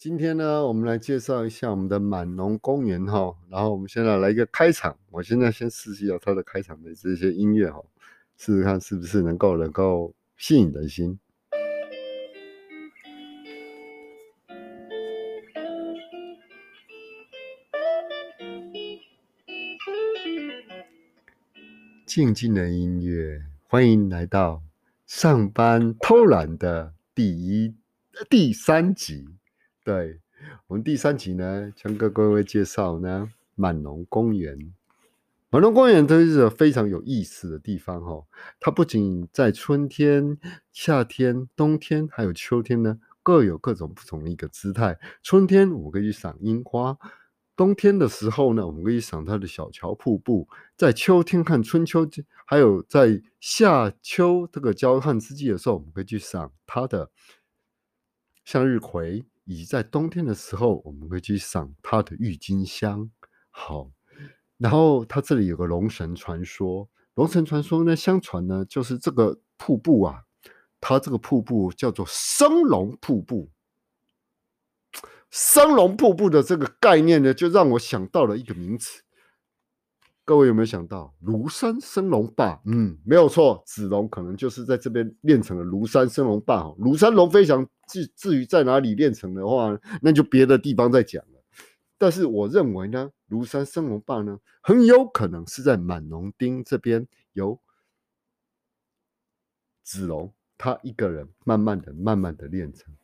今天呢，我们来介绍一下我们的满农公园哈。然后我们现在来一个开场，我现在先试一下它的开场的这些音乐哈，试试看是不是能够能够吸引人心。静静的音乐，欢迎来到上班偷懒的第一第三集。对我们第三集呢，将跟各位介绍呢满农公园。满农公园它是个非常有意思的地方哈，它不仅在春天、夏天、冬天还有秋天呢，各有各种不同的一个姿态。春天我们可以赏樱花。冬天的时候呢，我们可以赏它的小桥瀑布；在秋天看春秋，还有在夏秋这个交换之际的时候，我们可以去赏它的向日葵；以在冬天的时候，我们可以去赏它的郁金香。好，然后它这里有个龙神传说，龙神传说呢，相传呢，就是这个瀑布啊，它这个瀑布叫做生龙瀑布。生龙瀑布的这个概念呢，就让我想到了一个名词。各位有没有想到庐山升龙霸？嗯，没有错，子龙可能就是在这边练成了庐山升龙霸。庐山龙飞翔，至至于在哪里练成的话，那就别的地方再讲了。但是我认为呢，庐山升龙霸呢，很有可能是在满龙町这边由子龙他一个人慢慢的、慢慢的练成。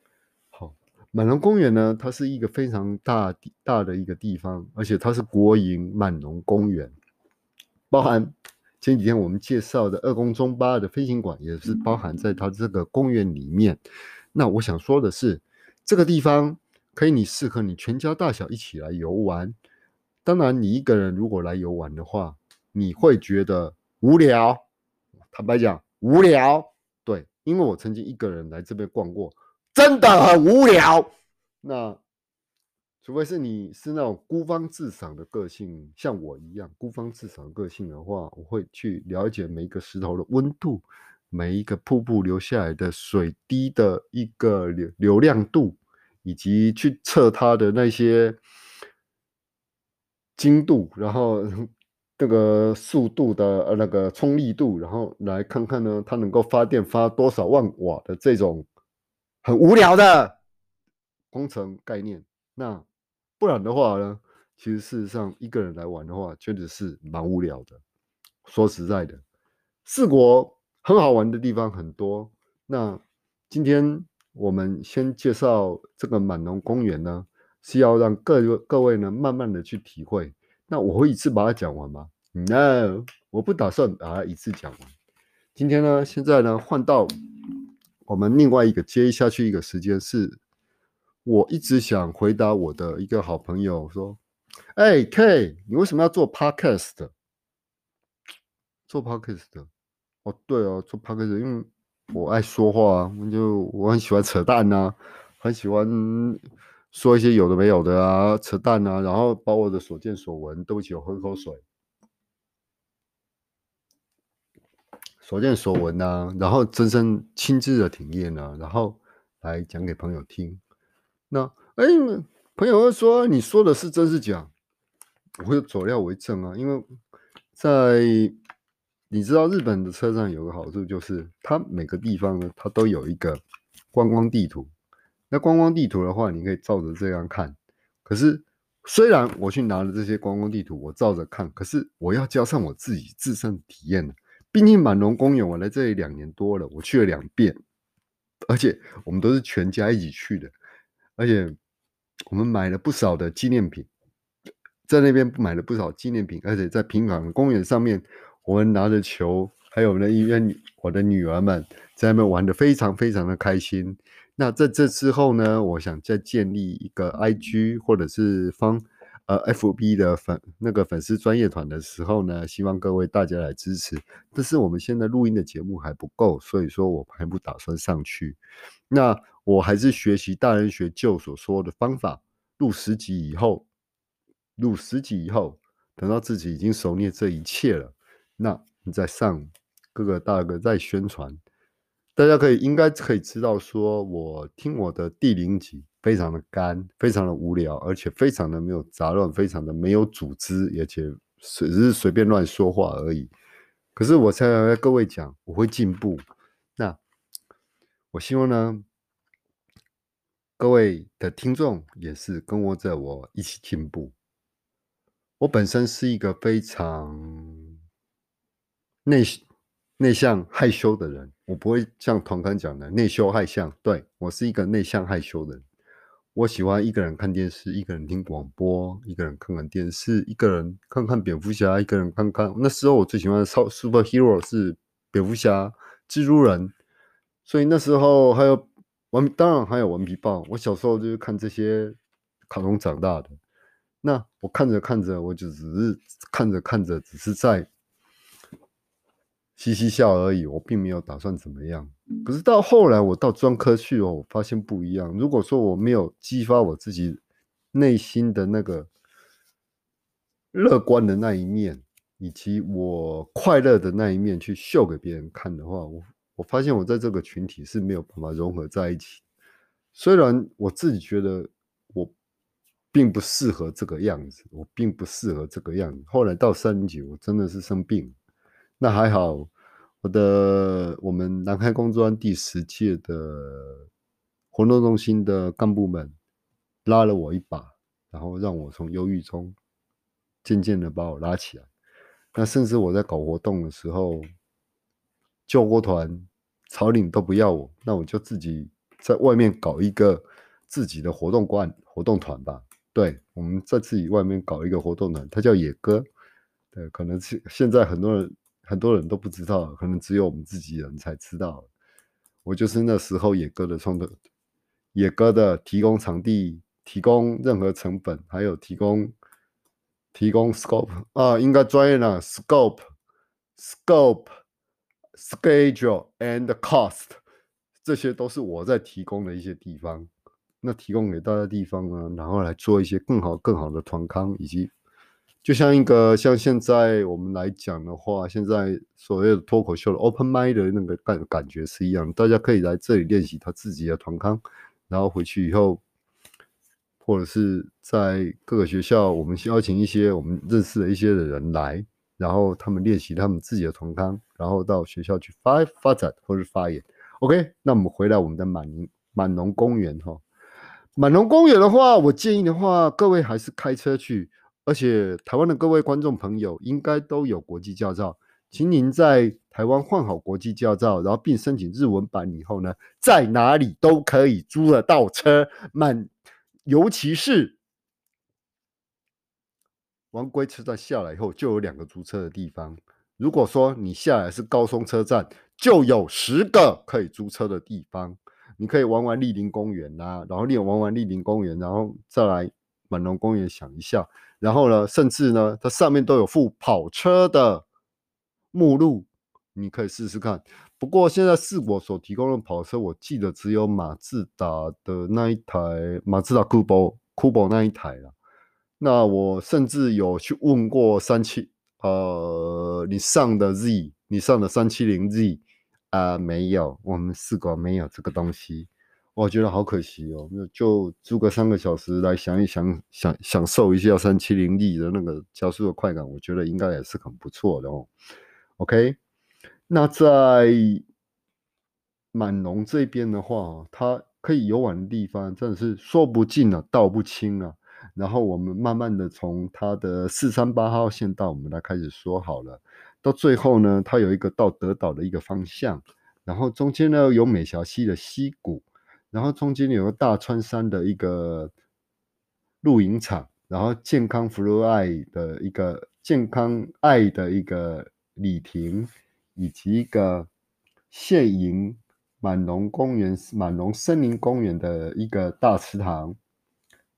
好满农公园呢，它是一个非常大大的一个地方，而且它是国营满农公园，包含前几天我们介绍的二宫中巴的飞行馆，也是包含在它这个公园里面。那我想说的是，这个地方可以你适合你全家大小一起来游玩。当然，你一个人如果来游玩的话，你会觉得无聊。坦白讲，无聊。对，因为我曾经一个人来这边逛过。真的很无聊。那除非是你是那种孤芳自赏的个性，像我一样孤芳自赏个性的话，我会去了解每一个石头的温度，每一个瀑布流下来的水滴的一个流流量度，以及去测它的那些精度，然后 这个速度的呃那个冲力度，然后来看看呢，它能够发电发多少万瓦的这种。很无聊的工程概念，那不然的话呢？其实事实上，一个人来玩的话，确实是蛮无聊的。说实在的，四国很好玩的地方很多。那今天我们先介绍这个满农公园呢，是要让各各位呢慢慢的去体会。那我会一次把它讲完吗？No，我不打算把它一次讲完。今天呢，现在呢换到。我们另外一个接下去一个时间是，我一直想回答我的一个好朋友说：“哎，K，你为什么要做 Podcast？做 Podcast？哦，对哦，做 p o d c a 因为我爱说话，我就我很喜欢扯淡呐，很喜欢说一些有的没有的啊，扯淡啊，然后把我的所见所闻，对不起，喝口水。”所见所闻呐，然后真身亲自的体验呢，然后来讲给朋友听。那哎，朋友会说你说的是真是假？我会佐料为证啊，因为在你知道日本的车站有个好处，就是它每个地方呢，它都有一个观光地图。那观光地图的话，你可以照着这样看。可是虽然我去拿了这些观光地图，我照着看，可是我要加上我自己自身体验呢。毕竟满龙公园，我来这里两年多了，我去了两遍，而且我们都是全家一起去的，而且我们买了不少的纪念品，在那边买了不少纪念品，而且在平港公园上面，我们拿着球，还有我们的医院我的女儿们在那边玩的非常非常的开心。那在这之后呢，我想再建立一个 IG 或者是方。呃，F B 的粉那个粉丝专业团的时候呢，希望各位大家来支持。但是我们现在录音的节目还不够，所以说我还不打算上去。那我还是学习大人学旧所说的方法，录十集以后，录十集以后，等到自己已经熟练这一切了，那你在上各个大哥在宣传。大家可以应该可以知道，说我听我的第零集非常的干，非常的无聊，而且非常的没有杂乱，非常的没有组织，而且只是随便乱说话而已。可是我才跟各位讲，我会进步。那我希望呢，各位的听众也是跟我在我一起进步。我本身是一个非常内内向害羞的人。我不会像团康讲的内羞害羞，对我是一个内向害羞的人。我喜欢一个人看电视，一个人听广播，一个人看看电视，一个人看看蝙蝠侠，一个人看看。那时候我最喜欢的超 super hero 是蝙蝠侠、蜘蛛人，所以那时候还有顽，当然还有顽皮豹。我小时候就是看这些卡通长大的。那我看着看着，我就只是看着看着，只是在。嘻嘻笑而已，我并没有打算怎么样。可是到后来，我到专科去哦，我发现不一样。如果说我没有激发我自己内心的那个乐观的那一面，以及我快乐的那一面去秀给别人看的话，我我发现我在这个群体是没有办法融合在一起。虽然我自己觉得我并不适合这个样子，我并不适合这个样子。后来到三九，我真的是生病。那还好，我的我们南开工专第十届的活动中心的干部们拉了我一把，然后让我从忧郁中渐渐的把我拉起来。那甚至我在搞活动的时候，救国团、草岭都不要我，那我就自己在外面搞一个自己的活动馆、活动团吧。对，我们在自己外面搞一个活动团，它叫野哥。对，可能是现在很多人。很多人都不知道，可能只有我们自己人才知道。我就是那时候野哥的创作，野哥的提供场地、提供任何成本，还有提供提供 scope 啊，应该专业了 scope、scope、schedule and cost，这些都是我在提供的一些地方。那提供给大家地方呢，然后来做一些更好、更好的团康以及。就像一个像现在我们来讲的话，现在所谓的脱口秀的 open m i n d 的那个感感觉是一样，大家可以来这里练习他自己的团康，然后回去以后，或者是在各个学校，我们邀请一些我们认识的一些的人来，然后他们练习他们自己的团康，然后到学校去发发展或是发言。OK，那我们回来我们的满满农公园哈，满农公园的话，我建议的话，各位还是开车去。而且台湾的各位观众朋友应该都有国际驾照，请您在台湾换好国际驾照，然后并申请日文版以后呢，在哪里都可以租得到车。满，尤其是王龟车站下来以后，就有两个租车的地方。如果说你下来是高松车站，就有十个可以租车的地方。你可以玩玩莅林公园呐，然后你玩玩莅林公园，然后再来满龙公园想一下。然后呢，甚至呢，它上面都有附跑车的目录，你可以试试看。不过现在是我所提供的跑车，我记得只有马自达的那一台马自达酷宝酷宝那一台了。那我甚至有去问过三七呃，你上的 Z，你上的三七零 Z 啊，没有，我们试过没有这个东西。我觉得好可惜哦，那就租个三个小时来想一想，享享受一下三七零 D 的那个加速的快感，我觉得应该也是很不错的哦。OK，那在满龙这边的话，它可以游玩的地方真的是说不尽啊，道不清啊。然后我们慢慢的从它的四三八号线道，我们来开始说好了。到最后呢，它有一个到德岛的一个方向，然后中间呢有美霞溪的溪谷。然后中间有个大川山的一个露营场，然后健康福禄爱的一个健康爱的一个礼亭，以及一个现营满农公园满农森林公园的一个大池塘，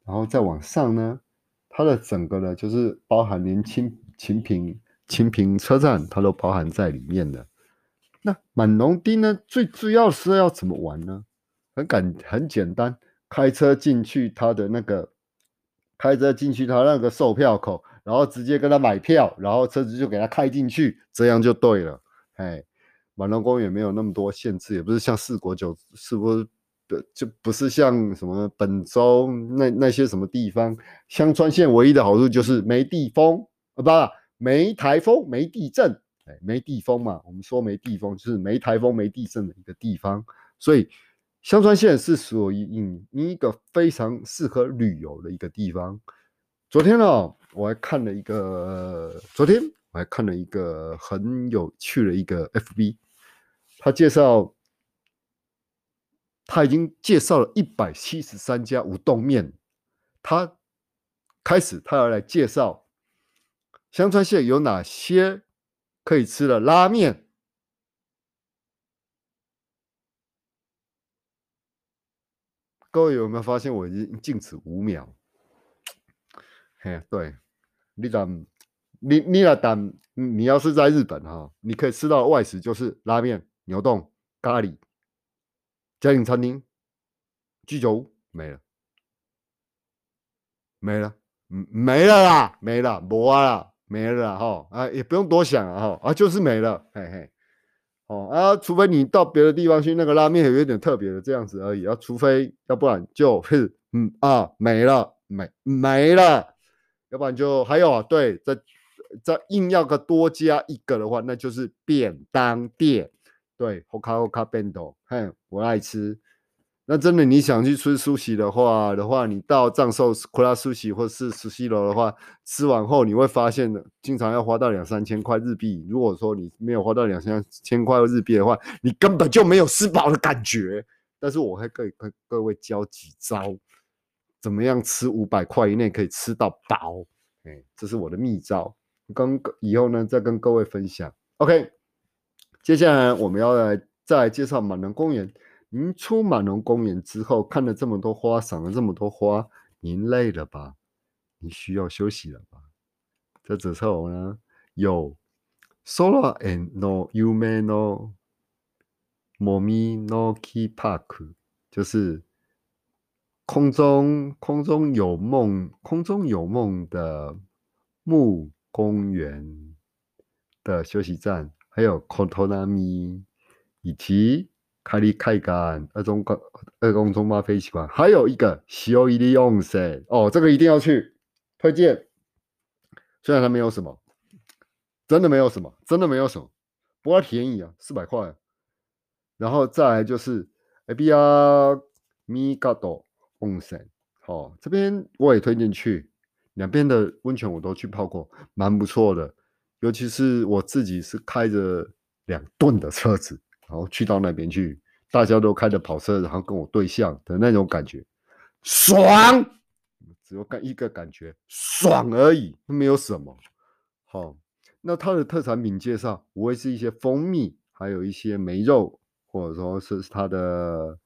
然后再往上呢，它的整个呢就是包含连清清平清平车站，它都包含在里面的。那满农町呢，最主要是要怎么玩呢？很简很简单，开车进去他的那个，开车进去他那个售票口，然后直接跟他买票，然后车子就给他开进去，这样就对了。哎，满龙公园没有那么多限制，也不是像四国九，是不是？就不是像什么本州那那些什么地方，香川县唯一的好处就是没地风啊，不，没台风，没地震，哎，没地风嘛。我们说没地风，就是没台风、没地震的一个地方。所以香川县是属于一个非常适合旅游的一个地方。昨天呢，我还看了一个，昨天我还看了一个很有趣的一个 FB，他介绍。他已经介绍了一百七十三家五冻面，他开始他要来介绍香川县有哪些可以吃的拉面。各位有没有发现我已经静止五秒？嘿，对，你等，你你等，你要是在日本哈，你可以吃到外食就是拉面、牛冻、咖喱。家庭餐厅、居酒屋没了，没了，嗯，没了啦，没了，没了，没了哈啊，也不用多想啊哈啊，就是没了，嘿嘿，哦啊，除非你到别的地方去，那个拉面有一点特别的这样子而已啊，除非要不然就是嗯啊没了，没没了，要不然就还有啊，对，再再硬要个多加一个的话，那就是便当店。对，Hoka Hoka Bento，嘿，我爱吃。那真的你想去吃苏西的话的话，你到藏寿库拉苏西或是苏西楼的话，吃完后你会发现的，经常要花到两三千块日币。如果说你没有花到两三千块日币的话，你根本就没有吃饱的感觉。但是我会跟跟各位教几招，怎么样吃五百块以内可以吃到饱？哎，这是我的秘招，跟以后呢再跟各位分享。OK。接下来我们要来再来介绍满龙公园。您出满龙公园之后，看了这么多花，赏了这么多花，您累了吧？你需要休息了吧？在这时候呢，有 Solar and No Yume no Momi no Ki Park，就是空中空中有梦空中有梦的木公园的休息站。还有 Kotonami，以及卡利开干二中高二宫中巴飞行馆，还有一个西欧伊利用塞哦，这个一定要去推荐。虽然它没有什么，真的没有什么，真的没有什么，不过便宜啊，四百块。然后再来就是 Abia Migado Onsen，好，这边我也推荐去，两边的温泉我都去泡过，蛮不错的。尤其是我自己是开着两吨的车子，然后去到那边去，大家都开着跑车，然后跟我对象的那种感觉，爽，只有干一个感觉，爽而已，没有什么。好，那它的特产品介绍，无非是一些蜂蜜，还有一些梅肉，或者说是它的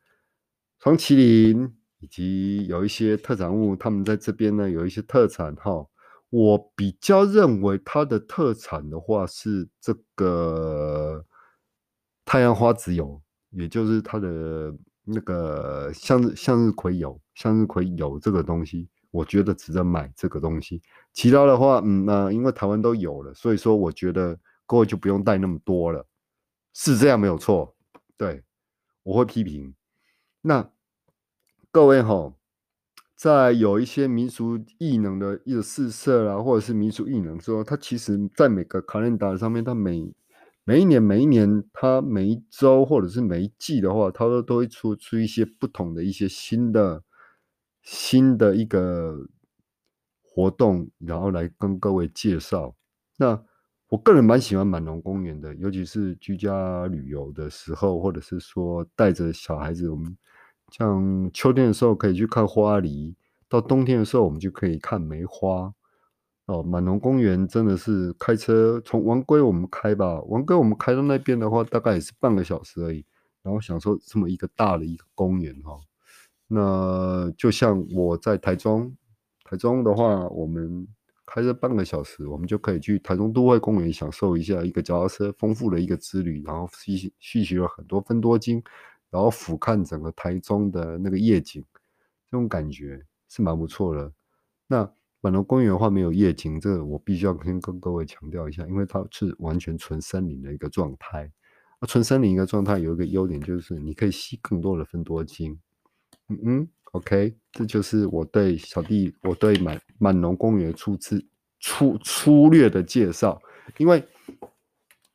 双麒麟，以及有一些特产物，他们在这边呢有一些特产哈。我比较认为它的特产的话是这个太阳花籽油，也就是它的那个向日向日葵油，向日葵油这个东西，我觉得值得买这个东西。其他的话，嗯，那因为台湾都有了，所以说我觉得各位就不用带那么多了，是这样没有错。对，我会批评。那各位哈。在有一些民俗异能的一个试色啦，或者是民俗异能之后，它其实在每个卡 a 达上面，它每每一年、每一年，它每一周或者是每一季的话，它都都会出出一些不同的一些新的新的一个活动，然后来跟各位介绍。那我个人蛮喜欢满龙公园的，尤其是居家旅游的时候，或者是说带着小孩子，我们。像秋天的时候可以去看花梨，到冬天的时候我们就可以看梅花。哦，满龙公园真的是开车从王龟我们开吧，王龟我们开到那边的话，大概也是半个小时而已。然后享受这么一个大的一个公园哈。那就像我在台中，台中的话，我们开车半个小时，我们就可以去台中都会公园享受一下一个脚踏车丰富的一个之旅，然后吸吸取了很多分多精。然后俯瞰整个台中的那个夜景，这种感觉是蛮不错的。那满龙公园的话没有夜景，这个我必须要先跟各位强调一下，因为它是完全纯森林的一个状态。啊，纯森林一个状态有一个优点就是你可以吸更多的分多精。嗯嗯，OK，这就是我对小弟我对满满农公园初次粗粗略的介绍，因为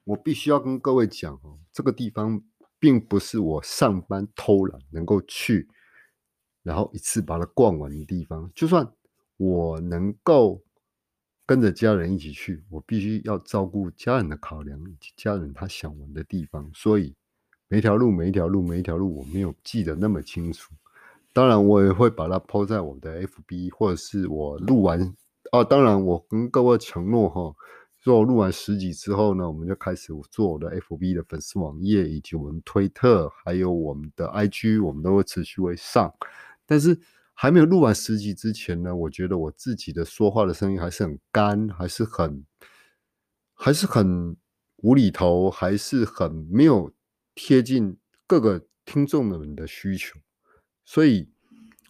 我必须要跟各位讲哦，这个地方并不是我上班偷懒能够去，然后一次把它逛完的地方。就算我能够跟着家人一起去，我必须要照顾家人的考量以及家人他想玩的地方，所以每一条路、每一条路、每一条路我没有记得那么清楚。当然，我也会把它抛在我的 FB，或者是我录完哦。当然，我跟各位承诺哈，做录完十集之后呢，我们就开始做我的 FB 的粉丝网页，以及我们推特，还有我们的 IG，我们都会持续会上。但是还没有录完十集之前呢，我觉得我自己的说话的声音还是很干，还是很还是很无厘头，还是很没有贴近各个听众们的需求。所以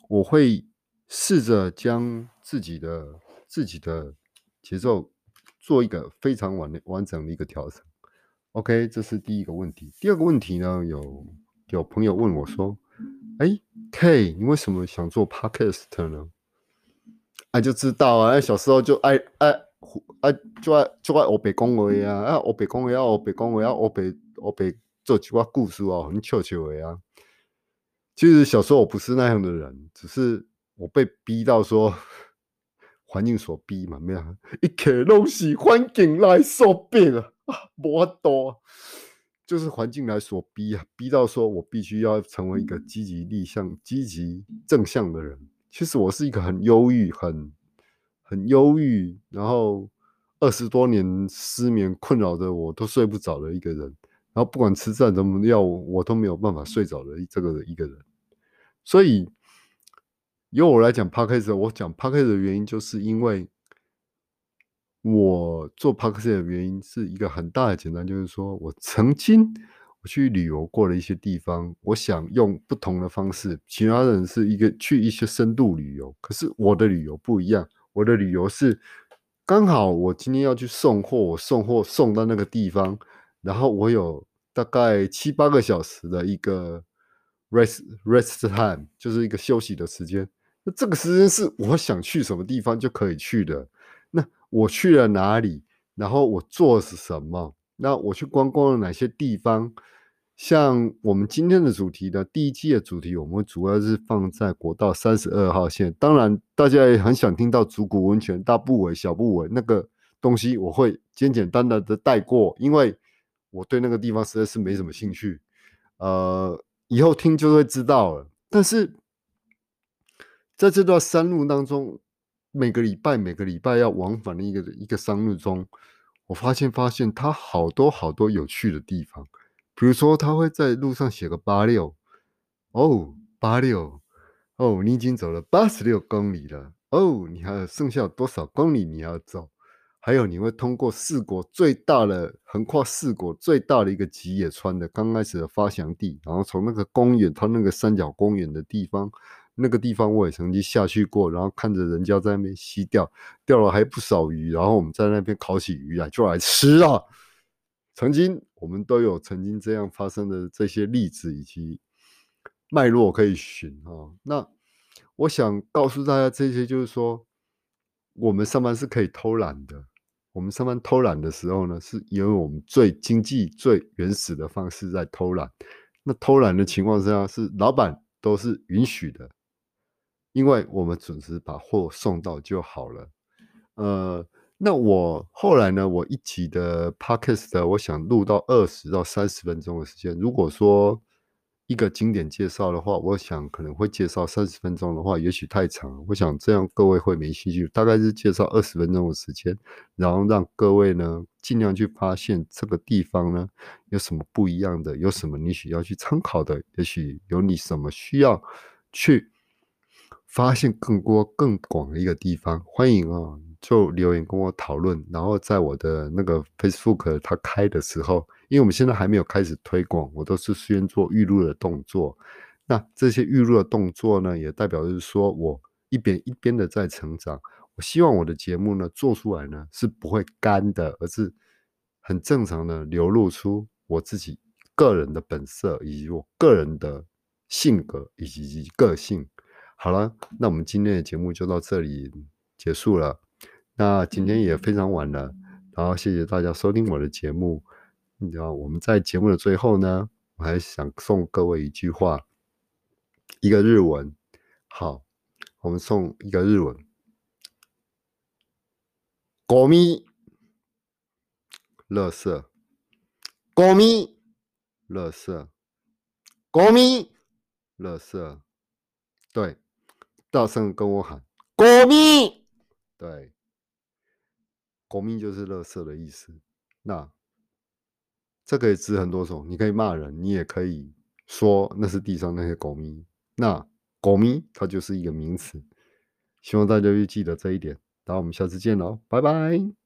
我会试着将自己的自己的节奏做一个非常完完整的一个调整。OK，这是第一个问题。第二个问题呢，有有朋友问我说：“哎，K，你为什么想做 Podcast 呢？”啊，就知道啊，小时候就爱爱爱就爱就爱我北讲话啊，啊，我北讲话啊，我北讲话啊，我北我北做几个故事啊，很笑笑的啊。其实小时候我不是那样的人，只是我被逼到说 环境所逼嘛，没有一切东西环境来所逼啊，无多，就是环境来所逼啊，逼到说我必须要成为一个积极立向、积极正向的人。其实我是一个很忧郁、很很忧郁，然后二十多年失眠困扰着我都睡不着的一个人，然后不管吃再怎么药，我都没有办法睡着的这个一个人。所以，由我来讲 p a c k a g e 我讲 p a c k a g e 的原因，就是因为我做 p a r k e 的原因是一个很大的简单，就是说我曾经我去旅游过的一些地方，我想用不同的方式。其他人是一个去一些深度旅游，可是我的旅游不一样。我的旅游是刚好我今天要去送货，我送货送到那个地方，然后我有大概七八个小时的一个。rest rest time 就是一个休息的时间。那这个时间是我想去什么地方就可以去的。我去了哪里？然后我做是什么？那我去观光了哪些地方？像我们今天的主题的第一季的主题，我们主要是放在国道三十二号线。当然，大家也很想听到竹谷温泉、大部尾、小部尾那个东西，我会简简单单的带过，因为我对那个地方实在是没什么兴趣。呃。以后听就会知道了。但是在这段山路当中，每个礼拜每个礼拜要往返的一个一个山路中，我发现发现它好多好多有趣的地方。比如说，他会在路上写个八六，哦，八六，哦，你已经走了八十六公里了，哦，你还有剩下多少公里你要走？还有，你会通过四国最大的横跨四国最大的一个吉野川的刚开始的发祥地，然后从那个公园，它那个三角公园的地方，那个地方我也曾经下去过，然后看着人家在那边吸钓，钓了还不少鱼，然后我们在那边烤起鱼来就来吃啊。曾经我们都有曾经这样发生的这些例子以及脉络可以寻啊。那我想告诉大家这些，就是说我们上班是可以偷懒的。我们上班偷懒的时候呢，是因为我们最经济、最原始的方式在偷懒。那偷懒的情况下，是老板都是允许的，因为我们准时把货送到就好了。呃，那我后来呢，我一集的 podcast，我想录到二十到三十分钟的时间。如果说一个经典介绍的话，我想可能会介绍三十分钟的话，也许太长。我想这样各位会没兴趣，大概是介绍二十分钟的时间，然后让各位呢尽量去发现这个地方呢有什么不一样的，有什么你需要去参考的，也许有你什么需要去发现更多更广的一个地方。欢迎啊，就留言跟我讨论，然后在我的那个 Facebook 它开的时候。因为我们现在还没有开始推广，我都是先做预录的动作。那这些预录的动作呢，也代表就是说我一边一边的在成长。我希望我的节目呢做出来呢是不会干的，而是很正常的流露出我自己个人的本色，以及我个人的性格以及个性。好了，那我们今天的节目就到这里结束了。那今天也非常晚了，然后谢谢大家收听我的节目。然后我们在节目的最后呢，我还想送各位一句话，一个日文。好，我们送一个日文。狗咪，乐色，狗咪，乐色，狗咪，乐色。对，大声跟我喊“狗咪”。对，“狗咪”就是垃圾的意思。那。这可以指很多种，你可以骂人，你也可以说那是地上那些狗咪。那狗咪它就是一个名词，希望大家就记得这一点。那我们下次见喽，拜拜。